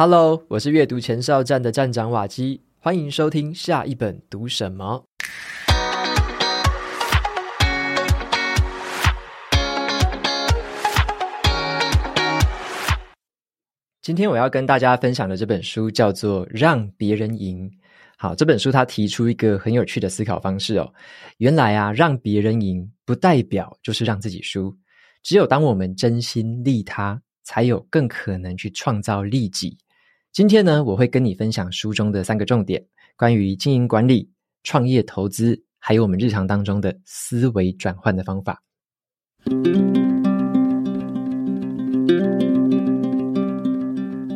Hello，我是阅读前哨站的站长瓦基，欢迎收听下一本读什么。今天我要跟大家分享的这本书叫做《让别人赢》。好，这本书它提出一个很有趣的思考方式哦。原来啊，让别人赢不代表就是让自己输，只有当我们真心利他，才有更可能去创造利己。今天呢，我会跟你分享书中的三个重点，关于经营管理、创业投资，还有我们日常当中的思维转换的方法。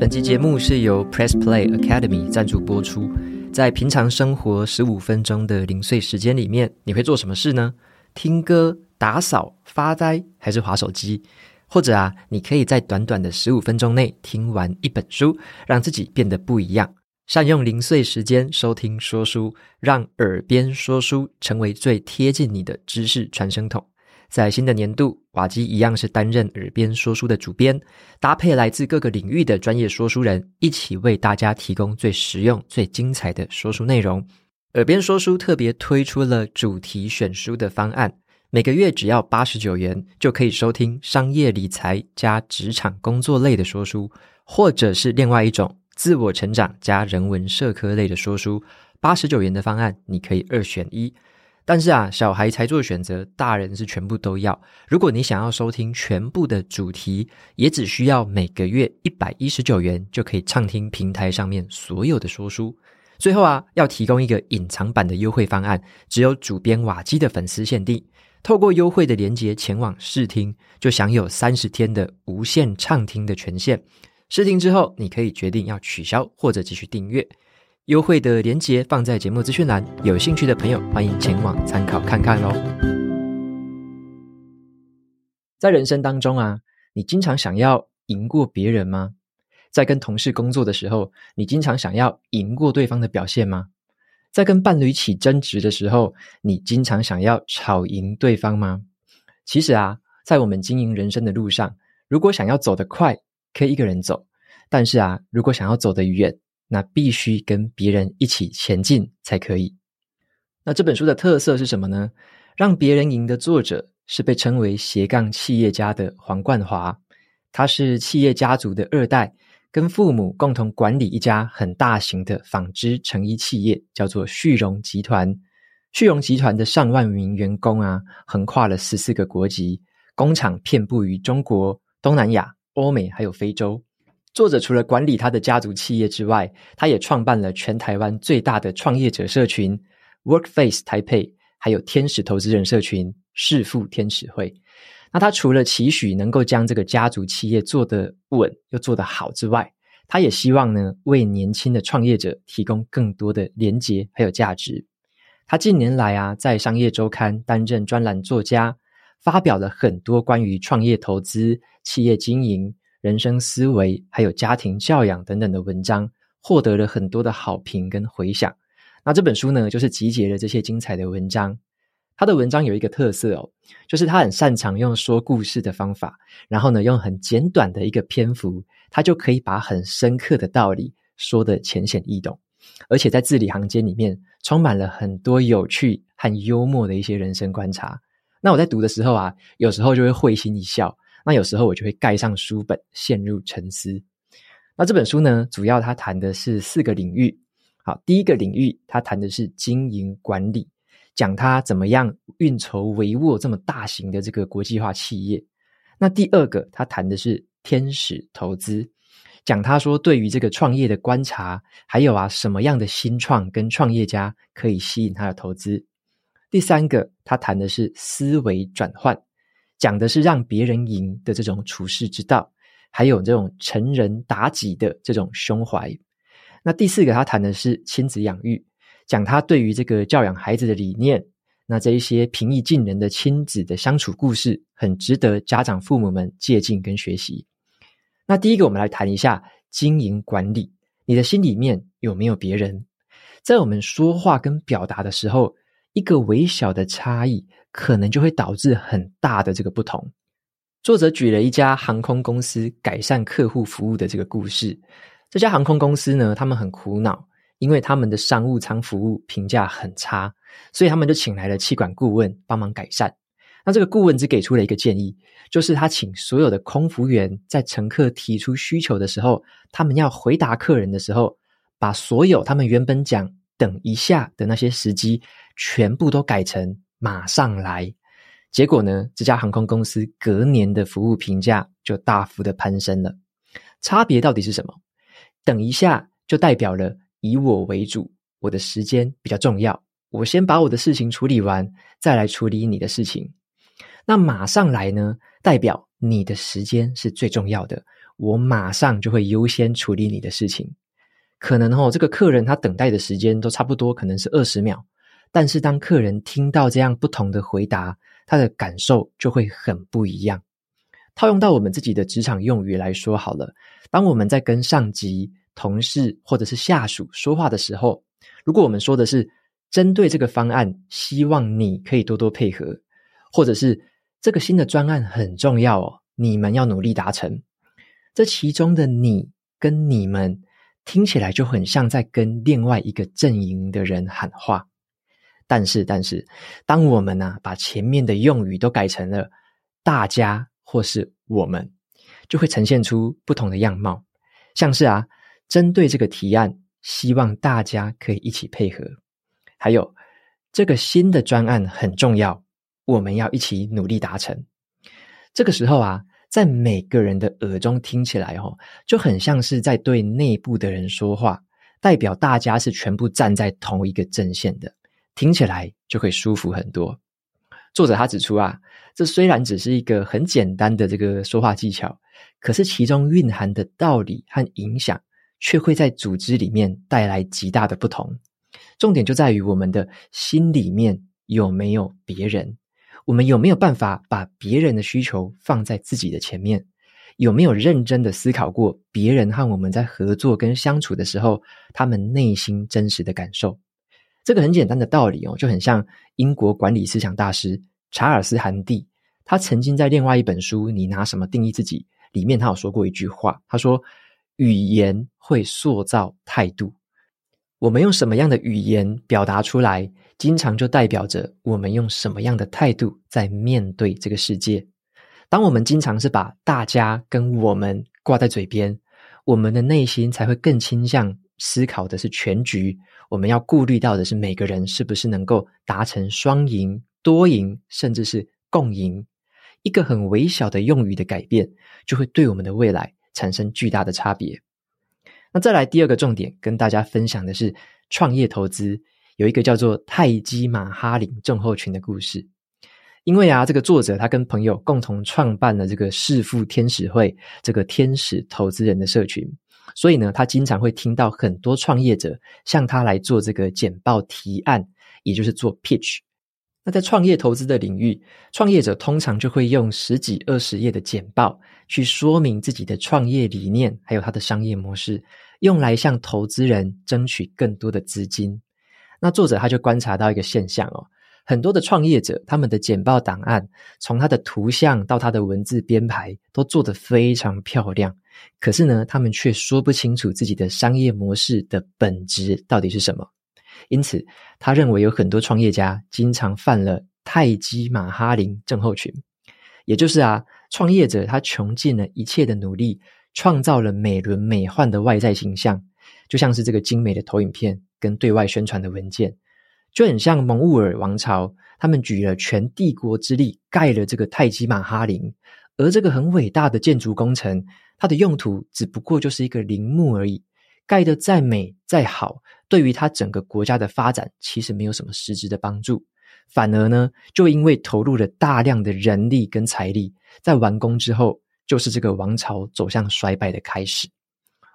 本期节目是由 Press Play Academy 赞助播出。在平常生活十五分钟的零碎时间里面，你会做什么事呢？听歌、打扫、发呆，还是滑手机？或者啊，你可以在短短的十五分钟内听完一本书，让自己变得不一样。善用零碎时间收听说书，让耳边说书成为最贴近你的知识传声筒。在新的年度，瓦基一样是担任耳边说书的主编，搭配来自各个领域的专业说书人，一起为大家提供最实用、最精彩的说书内容。耳边说书特别推出了主题选书的方案。每个月只要八十九元，就可以收听商业理财加职场工作类的说书，或者是另外一种自我成长加人文社科类的说书。八十九元的方案，你可以二选一。但是啊，小孩才做选择，大人是全部都要。如果你想要收听全部的主题，也只需要每个月一百一十九元，就可以畅听平台上面所有的说书。最后啊，要提供一个隐藏版的优惠方案，只有主编瓦基的粉丝限定。透过优惠的连接前往试听，就享有三十天的无限畅听的权限。试听之后，你可以决定要取消或者继续订阅。优惠的连接放在节目资讯栏，有兴趣的朋友欢迎前往参考看看喽。在人生当中啊，你经常想要赢过别人吗？在跟同事工作的时候，你经常想要赢过对方的表现吗？在跟伴侣起争执的时候，你经常想要吵赢对方吗？其实啊，在我们经营人生的路上，如果想要走得快，可以一个人走；但是啊，如果想要走得远，那必须跟别人一起前进才可以。那这本书的特色是什么呢？让别人赢的作者是被称为斜杠企业家的黄冠华，他是企业家族的二代。跟父母共同管理一家很大型的纺织成衣企业，叫做旭荣集团。旭荣集团的上万名员工啊，横跨了十四个国籍，工厂遍布于中国、东南亚、欧美还有非洲。作者除了管理他的家族企业之外，他也创办了全台湾最大的创业者社群 Workface 台北，还有天使投资人社群识富天使会。那他除了期许能够将这个家族企业做得稳又做得好之外，他也希望呢，为年轻的创业者提供更多的连接还有价值。他近年来啊，在商业周刊担任专栏作家，发表了很多关于创业投资、企业经营、人生思维还有家庭教养等等的文章，获得了很多的好评跟回响。那这本书呢，就是集结了这些精彩的文章。他的文章有一个特色哦，就是他很擅长用说故事的方法，然后呢，用很简短的一个篇幅，他就可以把很深刻的道理说得浅显易懂，而且在字里行间里面充满了很多有趣和幽默的一些人生观察。那我在读的时候啊，有时候就会会心一笑，那有时候我就会盖上书本陷入沉思。那这本书呢，主要他谈的是四个领域。好，第一个领域他谈的是经营管理。讲他怎么样运筹帷幄这么大型的这个国际化企业。那第二个，他谈的是天使投资，讲他说对于这个创业的观察，还有啊什么样的新创跟创业家可以吸引他的投资。第三个，他谈的是思维转换，讲的是让别人赢的这种处世之道，还有这种成人达己的这种胸怀。那第四个，他谈的是亲子养育。讲他对于这个教养孩子的理念，那这一些平易近人的亲子的相处故事，很值得家长父母们借鉴跟学习。那第一个，我们来谈一下经营管理。你的心里面有没有别人？在我们说话跟表达的时候，一个微小的差异，可能就会导致很大的这个不同。作者举了一家航空公司改善客户服务的这个故事。这家航空公司呢，他们很苦恼，因为他们的商务舱服务评价很差，所以他们就请来了气管顾问帮忙改善。那这个顾问只给出了一个建议，就是他请所有的空服员在乘客提出需求的时候，他们要回答客人的时候，把所有他们原本讲“等一下”的那些时机，全部都改成“马上来”。结果呢，这家航空公司隔年的服务评价就大幅的攀升了。差别到底是什么？等一下就代表了以我为主，我的时间比较重要，我先把我的事情处理完，再来处理你的事情。那马上来呢，代表你的时间是最重要的，我马上就会优先处理你的事情。可能哦，这个客人他等待的时间都差不多，可能是二十秒，但是当客人听到这样不同的回答，他的感受就会很不一样。套用到我们自己的职场用语来说好了，当我们在跟上级、同事或者是下属说话的时候，如果我们说的是针对这个方案，希望你可以多多配合，或者是这个新的专案很重要哦，你们要努力达成。这其中的你跟你们听起来就很像在跟另外一个阵营的人喊话。但是，但是，当我们呢、把前面的用语都改成了大家或是我们，就会呈现出不同的样貌。像是啊，针对这个提案，希望大家可以一起配合。还有，这个新的专案很重要。我们要一起努力达成。这个时候啊，在每个人的耳中听起来哦，就很像是在对内部的人说话，代表大家是全部站在同一个阵线的，听起来就会舒服很多。作者他指出啊，这虽然只是一个很简单的这个说话技巧，可是其中蕴含的道理和影响，却会在组织里面带来极大的不同。重点就在于我们的心里面有没有别人。我们有没有办法把别人的需求放在自己的前面？有没有认真的思考过别人和我们在合作跟相处的时候，他们内心真实的感受？这个很简单的道理哦，就很像英国管理思想大师查尔斯·韩蒂，他曾经在另外一本书《你拿什么定义自己》里面，他有说过一句话，他说：“语言会塑造态度。”我们用什么样的语言表达出来，经常就代表着我们用什么样的态度在面对这个世界。当我们经常是把大家跟我们挂在嘴边，我们的内心才会更倾向思考的是全局。我们要顾虑到的是每个人是不是能够达成双赢、多赢，甚至是共赢。一个很微小的用语的改变，就会对我们的未来产生巨大的差别。那再来第二个重点，跟大家分享的是创业投资，有一个叫做泰姬玛哈林症候群的故事。因为啊，这个作者他跟朋友共同创办了这个识富天使会，这个天使投资人的社群，所以呢，他经常会听到很多创业者向他来做这个简报提案，也就是做 pitch。那在创业投资的领域，创业者通常就会用十几二十页的简报去说明自己的创业理念，还有他的商业模式，用来向投资人争取更多的资金。那作者他就观察到一个现象哦，很多的创业者他们的简报档案，从他的图像到他的文字编排，都做得非常漂亮，可是呢，他们却说不清楚自己的商业模式的本质到底是什么。因此，他认为有很多创业家经常犯了泰姬玛哈林症候群，也就是啊，创业者他穷尽了一切的努力，创造了美轮美奂的外在形象，就像是这个精美的投影片跟对外宣传的文件，就很像蒙兀尔王朝，他们举了全帝国之力盖了这个泰姬玛哈陵，而这个很伟大的建筑工程，它的用途只不过就是一个陵墓而已。盖得再美再好，对于他整个国家的发展其实没有什么实质的帮助，反而呢，就因为投入了大量的人力跟财力，在完工之后，就是这个王朝走向衰败的开始。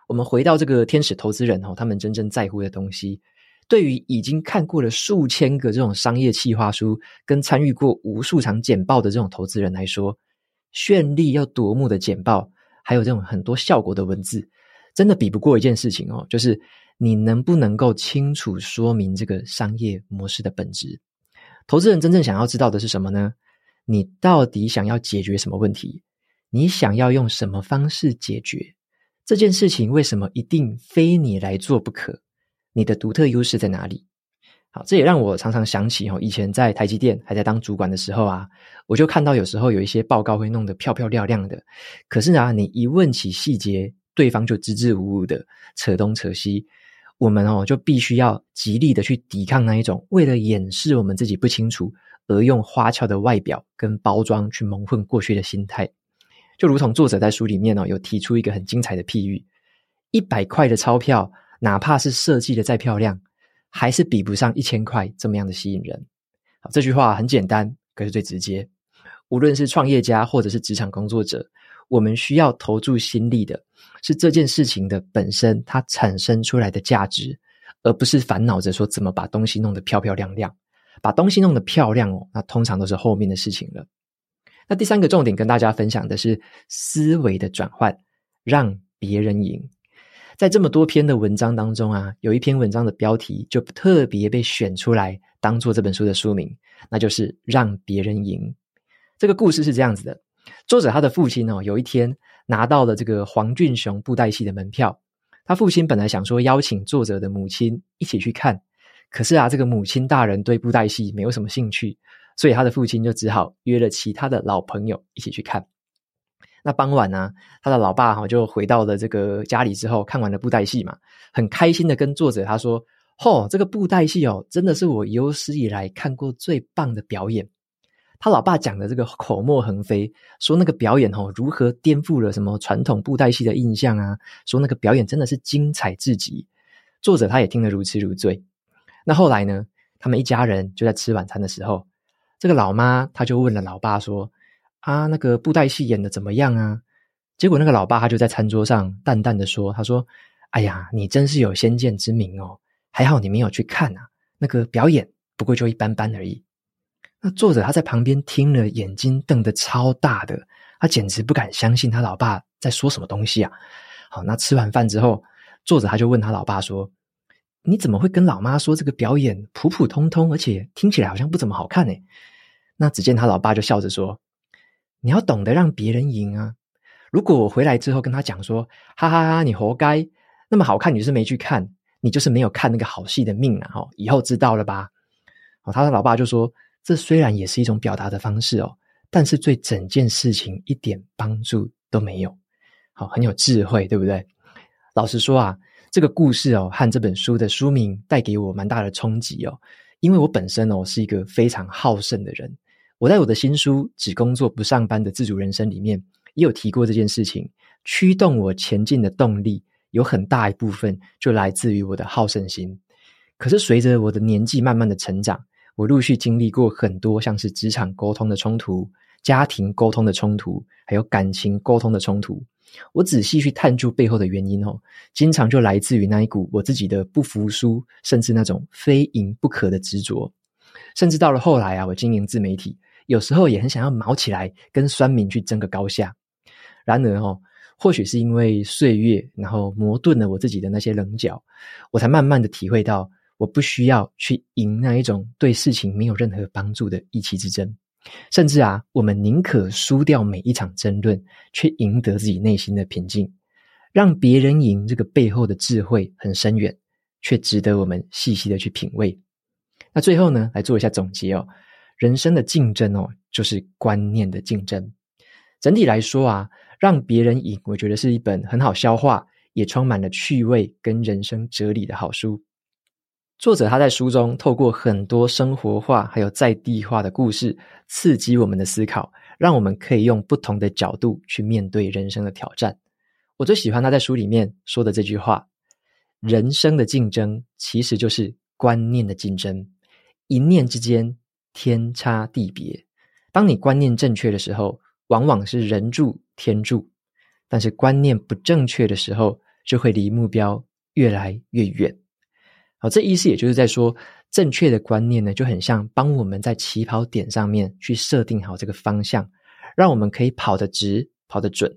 我们回到这个天使投资人哦，他们真正在乎的东西，对于已经看过了数千个这种商业企划书，跟参与过无数场简报的这种投资人来说，绚丽又夺目的简报，还有这种很多效果的文字。真的比不过一件事情哦，就是你能不能够清楚说明这个商业模式的本质。投资人真正想要知道的是什么呢？你到底想要解决什么问题？你想要用什么方式解决？这件事情为什么一定非你来做不可？你的独特优势在哪里？好，这也让我常常想起哦，以前在台积电还在当主管的时候啊，我就看到有时候有一些报告会弄得漂漂亮亮的，可是呢，你一问起细节，对方就支支吾吾的扯东扯西，我们哦就必须要极力的去抵抗那一种为了掩饰我们自己不清楚而用花俏的外表跟包装去蒙混过去的心态。就如同作者在书里面哦，有提出一个很精彩的譬喻：一百块的钞票，哪怕是设计的再漂亮，还是比不上一千块这么样的吸引人。好，这句话很简单，可是最直接。无论是创业家或者是职场工作者，我们需要投注心力的是这件事情的本身，它产生出来的价值，而不是烦恼着说怎么把东西弄得漂漂亮亮。把东西弄得漂亮哦，那通常都是后面的事情了。那第三个重点跟大家分享的是思维的转换，让别人赢。在这么多篇的文章当中啊，有一篇文章的标题就特别被选出来当做这本书的书名，那就是“让别人赢”。这个故事是这样子的：作者他的父亲哦，有一天拿到了这个黄俊雄布袋戏的门票，他父亲本来想说邀请作者的母亲一起去看，可是啊，这个母亲大人对布袋戏没有什么兴趣。所以他的父亲就只好约了其他的老朋友一起去看。那傍晚呢，他的老爸哈就回到了这个家里之后，看完了布袋戏嘛，很开心的跟作者他说：“吼，这个布袋戏哦，真的是我有史以来看过最棒的表演。”他老爸讲的这个口沫横飞，说那个表演哦如何颠覆了什么传统布袋戏的印象啊，说那个表演真的是精彩至极。作者他也听得如痴如醉。那后来呢，他们一家人就在吃晚餐的时候。这个老妈，她就问了老爸说：“啊，那个布袋戏演的怎么样啊？”结果那个老爸他就在餐桌上淡淡的说：“他说，哎呀，你真是有先见之明哦，还好你没有去看啊，那个表演不过就一般般而已。”那作者他在旁边听了，眼睛瞪得超大的，他简直不敢相信他老爸在说什么东西啊！好，那吃完饭之后，作者他就问他老爸说：“你怎么会跟老妈说这个表演普普通通，而且听起来好像不怎么好看呢？”那只见他老爸就笑着说：“你要懂得让别人赢啊！如果我回来之后跟他讲说，哈哈哈，你活该，那么好看你是没去看，你就是没有看那个好戏的命啊！哦，以后知道了吧？”哦，他的老爸就说：“这虽然也是一种表达的方式哦，但是对整件事情一点帮助都没有。好，很有智慧，对不对？老实说啊，这个故事哦，和这本书的书名带给我蛮大的冲击哦，因为我本身哦是一个非常好胜的人。我在我的新书《只工作不上班的自主人生》里面也有提过这件事情，驱动我前进的动力有很大一部分就来自于我的好胜心。可是随着我的年纪慢慢的成长，我陆续经历过很多像是职场沟通的冲突、家庭沟通的冲突，还有感情沟通的冲突。我仔细去探究背后的原因哦，经常就来自于那一股我自己的不服输，甚至那种非赢不可的执着。甚至到了后来啊，我经营自媒体。有时候也很想要卯起来，跟酸民去争个高下。然而哦，或许是因为岁月，然后磨钝了我自己的那些棱角，我才慢慢的体会到，我不需要去赢那一种对事情没有任何帮助的意气之争。甚至啊，我们宁可输掉每一场争论，却赢得自己内心的平静。让别人赢，这个背后的智慧很深远，却值得我们细细的去品味。那最后呢，来做一下总结哦。人生的竞争哦，就是观念的竞争。整体来说啊，让别人赢，我觉得是一本很好消化，也充满了趣味跟人生哲理的好书。作者他在书中透过很多生活化还有在地化的故事，刺激我们的思考，让我们可以用不同的角度去面对人生的挑战。我最喜欢他在书里面说的这句话：人生的竞争其实就是观念的竞争，一念之间。天差地别。当你观念正确的时候，往往是人助天助；但是观念不正确的时候，就会离目标越来越远。这意思也就是在说，正确的观念呢，就很像帮我们在起跑点上面去设定好这个方向，让我们可以跑得直、跑得准；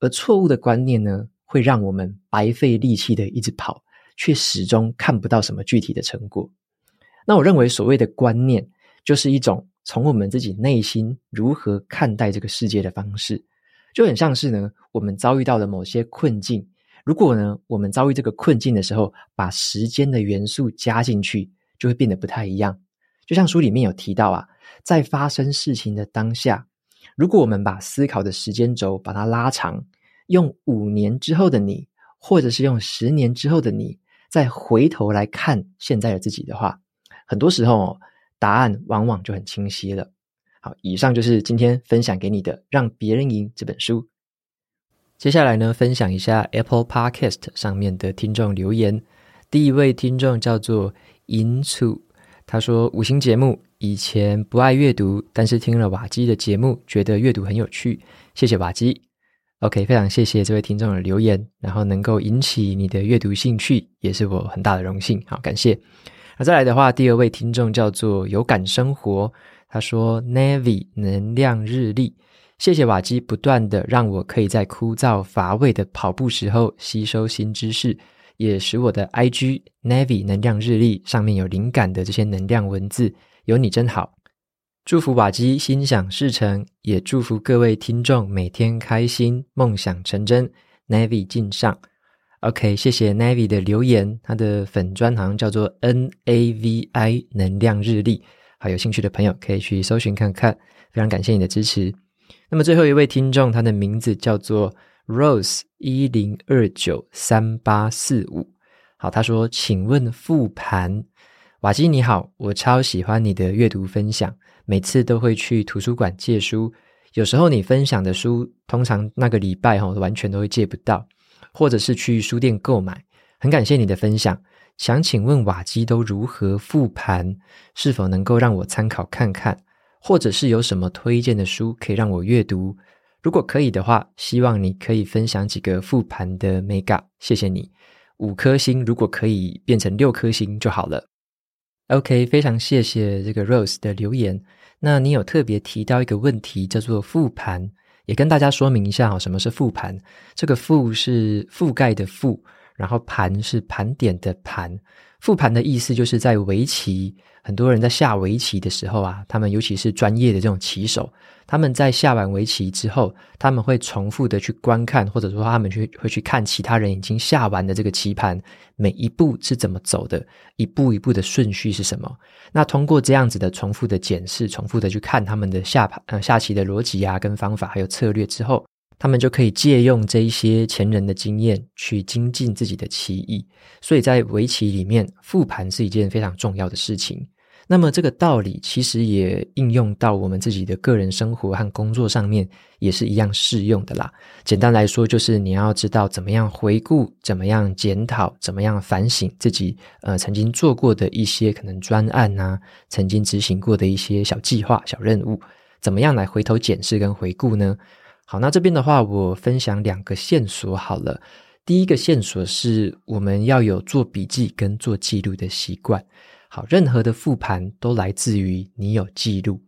而错误的观念呢，会让我们白费力气的一直跑，却始终看不到什么具体的成果。那我认为，所谓的观念，就是一种从我们自己内心如何看待这个世界的方式，就很像是呢，我们遭遇到了某些困境。如果呢，我们遭遇这个困境的时候，把时间的元素加进去，就会变得不太一样。就像书里面有提到啊，在发生事情的当下，如果我们把思考的时间轴把它拉长，用五年之后的你，或者是用十年之后的你，再回头来看现在的自己的话，很多时候答案往往就很清晰了。好，以上就是今天分享给你的《让别人赢》这本书。接下来呢，分享一下 Apple Podcast 上面的听众留言。第一位听众叫做 into，他说：“五星节目，以前不爱阅读，但是听了瓦基的节目，觉得阅读很有趣。谢谢瓦基。OK，非常谢谢这位听众的留言，然后能够引起你的阅读兴趣，也是我很大的荣幸。好，感谢。那再来的话，第二位听众叫做有感生活，他说：Navy 能量日历。”谢谢瓦基不断的让我可以在枯燥乏味的跑步时候吸收新知识，也使我的 IG Navy 能量日历上面有灵感的这些能量文字，有你真好。祝福瓦基心想事成，也祝福各位听众每天开心，梦想成真。Navy 敬上，OK，谢谢 Navy 的留言，他的粉专好像叫做 NAVI 能量日历，好，有兴趣的朋友可以去搜寻看看，非常感谢你的支持。那么最后一位听众，他的名字叫做 Rose 一零二九三八四五。好，他说：“请问复盘，瓦基你好，我超喜欢你的阅读分享，每次都会去图书馆借书。有时候你分享的书，通常那个礼拜哈完全都会借不到，或者是去书店购买。很感谢你的分享，想请问瓦基都如何复盘？是否能够让我参考看看？”或者是有什么推荐的书可以让我阅读？如果可以的话，希望你可以分享几个复盘的眉角，谢谢你。五颗星，如果可以变成六颗星就好了。OK，非常谢谢这个 Rose 的留言。那你有特别提到一个问题，叫做复盘，也跟大家说明一下哈，什么是复盘？这个复是覆盖的覆，然后盘是盘点的盘。复盘的意思就是在围棋。很多人在下围棋的时候啊，他们尤其是专业的这种棋手，他们在下完围棋之后，他们会重复的去观看，或者说他们去会去看其他人已经下完的这个棋盘，每一步是怎么走的，一步一步的顺序是什么。那通过这样子的重复的检视，重复的去看他们的下盘呃下棋的逻辑啊，跟方法还有策略之后，他们就可以借用这一些前人的经验去精进自己的棋艺。所以在围棋里面，复盘是一件非常重要的事情。那么这个道理其实也应用到我们自己的个人生活和工作上面，也是一样适用的啦。简单来说，就是你要知道怎么样回顾、怎么样检讨、怎么样反省自己呃曾经做过的一些可能专案啊，曾经执行过的一些小计划、小任务，怎么样来回头检视跟回顾呢？好，那这边的话，我分享两个线索好了。第一个线索是我们要有做笔记跟做记录的习惯。好，任何的复盘都来自于你有记录。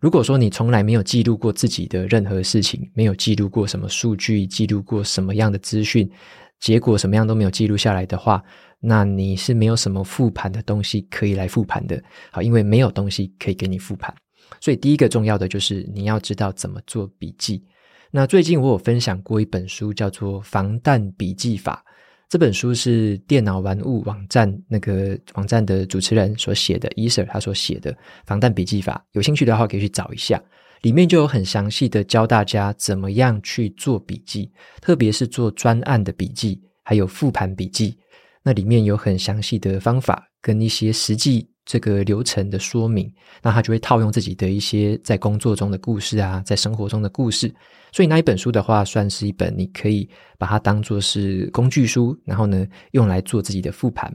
如果说你从来没有记录过自己的任何事情，没有记录过什么数据，记录过什么样的资讯，结果什么样都没有记录下来的话，那你是没有什么复盘的东西可以来复盘的。好，因为没有东西可以给你复盘，所以第一个重要的就是你要知道怎么做笔记。那最近我有分享过一本书，叫做《防弹笔记法》。这本书是电脑玩物网站那个网站的主持人所写的，Eser 他所写的防弹笔记法，有兴趣的话可以去找一下，里面就有很详细的教大家怎么样去做笔记，特别是做专案的笔记，还有复盘笔记，那里面有很详细的方法跟一些实际。这个流程的说明，那他就会套用自己的一些在工作中的故事啊，在生活中的故事。所以那一本书的话，算是一本你可以把它当做是工具书，然后呢，用来做自己的复盘。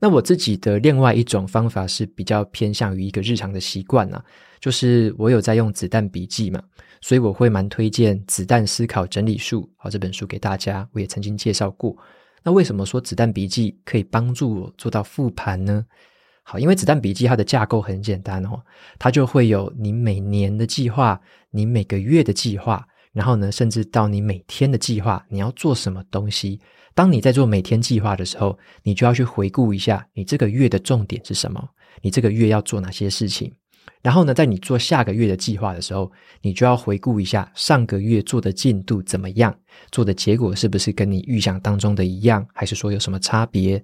那我自己的另外一种方法是比较偏向于一个日常的习惯啊，就是我有在用子弹笔记嘛，所以我会蛮推荐《子弹思考整理术》好这本书给大家。我也曾经介绍过。那为什么说子弹笔记可以帮助我做到复盘呢？好，因为子弹笔记它的架构很简单哦，它就会有你每年的计划，你每个月的计划，然后呢，甚至到你每天的计划，你要做什么东西。当你在做每天计划的时候，你就要去回顾一下，你这个月的重点是什么？你这个月要做哪些事情？然后呢，在你做下个月的计划的时候，你就要回顾一下上个月做的进度怎么样，做的结果是不是跟你预想当中的一样，还是说有什么差别？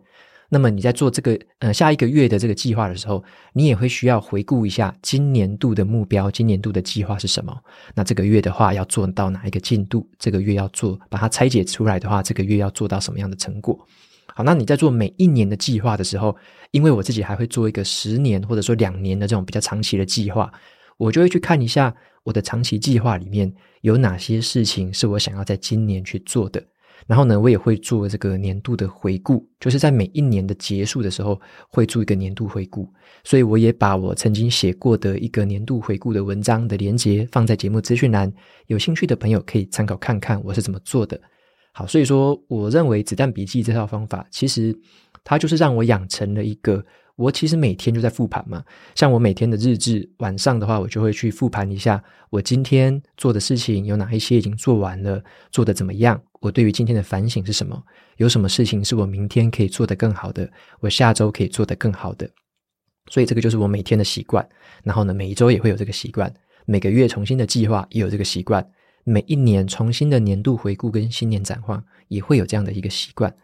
那么你在做这个呃下一个月的这个计划的时候，你也会需要回顾一下今年度的目标，今年度的计划是什么？那这个月的话要做到哪一个进度？这个月要做，把它拆解出来的话，这个月要做到什么样的成果？好，那你在做每一年的计划的时候，因为我自己还会做一个十年或者说两年的这种比较长期的计划，我就会去看一下我的长期计划里面有哪些事情是我想要在今年去做的。然后呢，我也会做这个年度的回顾，就是在每一年的结束的时候会做一个年度回顾。所以我也把我曾经写过的一个年度回顾的文章的连接放在节目资讯栏，有兴趣的朋友可以参考看看我是怎么做的。好，所以说，我认为子弹笔记这套方法，其实它就是让我养成了一个，我其实每天就在复盘嘛。像我每天的日志，晚上的话，我就会去复盘一下，我今天做的事情有哪一些已经做完了，做的怎么样？我对于今天的反省是什么？有什么事情是我明天可以做得更好的？我下周可以做得更好的？所以这个就是我每天的习惯。然后呢，每一周也会有这个习惯，每个月重新的计划也有这个习惯。每一年重新的年度回顾跟新年展望也会有这样的一个习惯，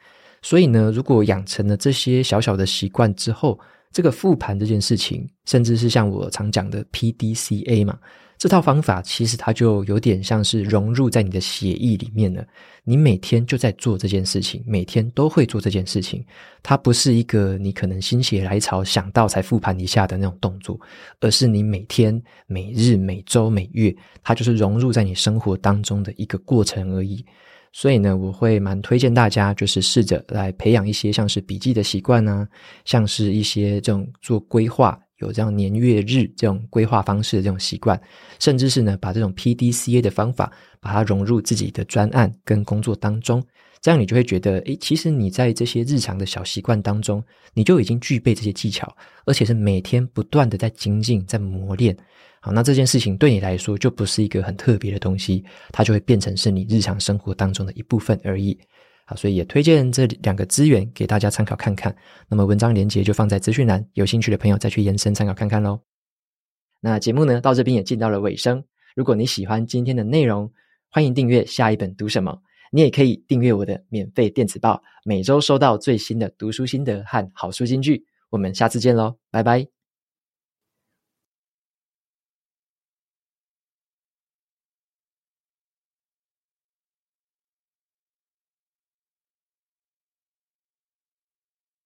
所以呢，如果养成了这些小小的习惯之后，这个复盘这件事情，甚至是像我常讲的 PDCA 嘛。这套方法其实它就有点像是融入在你的血液里面了。你每天就在做这件事情，每天都会做这件事情。它不是一个你可能心血来潮想到才复盘一下的那种动作，而是你每天、每日、每周、每月，它就是融入在你生活当中的一个过程而已。所以呢，我会蛮推荐大家，就是试着来培养一些像是笔记的习惯啊，像是一些这种做规划。有这样年月日这种规划方式的这种习惯，甚至是呢，把这种 PDCA 的方法，把它融入自己的专案跟工作当中，这样你就会觉得，诶，其实你在这些日常的小习惯当中，你就已经具备这些技巧，而且是每天不断的在精进、在磨练。好，那这件事情对你来说就不是一个很特别的东西，它就会变成是你日常生活当中的一部分而已。好，所以也推荐这两个资源给大家参考看看。那么文章连接就放在资讯栏，有兴趣的朋友再去延伸参考看看喽。那节目呢，到这边也进到了尾声。如果你喜欢今天的内容，欢迎订阅下一本读什么。你也可以订阅我的免费电子报，每周收到最新的读书心得和好书金句。我们下次见喽，拜拜。